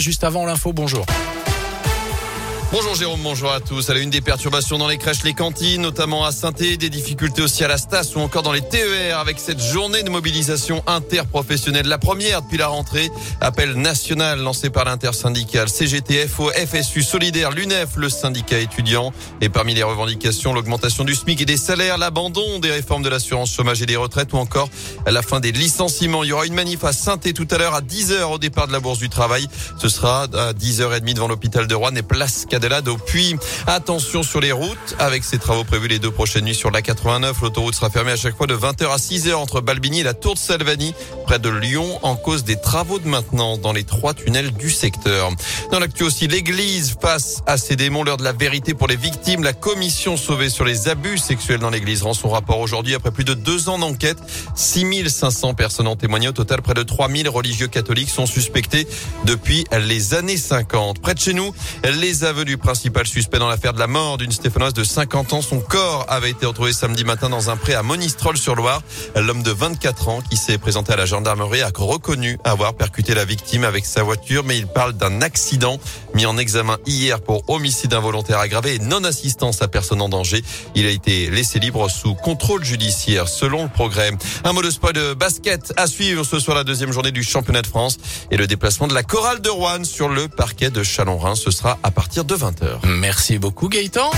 juste avant l'info, bonjour. Bonjour Jérôme, bonjour à tous. À la une des perturbations dans les crèches, les cantines, notamment à saint des difficultés aussi à la Stas ou encore dans les TER avec cette journée de mobilisation interprofessionnelle. La première depuis la rentrée, appel national lancé par l'intersyndical CGTF au FSU Solidaire, l'UNEF, le syndicat étudiant. Et parmi les revendications, l'augmentation du SMIC et des salaires, l'abandon des réformes de l'assurance chômage et des retraites ou encore la fin des licenciements. Il y aura une manif à saint tout à l'heure à 10h au départ de la Bourse du Travail. Ce sera à 10h30 devant l'hôpital de Rouen et place au Puis attention sur les routes. Avec ces travaux prévus les deux prochaines nuits sur la 89, l'autoroute sera fermée à chaque fois de 20h à 6h entre Balbigny et la Tour de Salvani, près de Lyon, en cause des travaux de maintenance dans les trois tunnels du secteur. Dans l'actu aussi, l'église passe à ses démons l'heure de la vérité pour les victimes. La commission sauvée sur les abus sexuels dans l'église rend son rapport aujourd'hui après plus de deux ans d'enquête. 6500 personnes ont témoigné. Au total, près de 3000 religieux catholiques sont suspectés depuis les années 50. Près de chez nous, les aveux du principal suspect dans l'affaire de la mort d'une Stéphanoise de 50 ans. Son corps avait été retrouvé samedi matin dans un pré à Monistrol-sur-Loire. L'homme de 24 ans qui s'est présenté à la gendarmerie a reconnu avoir percuté la victime avec sa voiture, mais il parle d'un accident mis en examen hier pour homicide involontaire aggravé et non-assistance à personne en danger. Il a été laissé libre sous contrôle judiciaire selon le progrès. Un mot de spoil de basket à suivre ce soir la deuxième journée du championnat de France et le déplacement de la chorale de Rouen sur le parquet de Chalon-Rhin. Ce sera à partir de 20h. Merci beaucoup Gaëtan.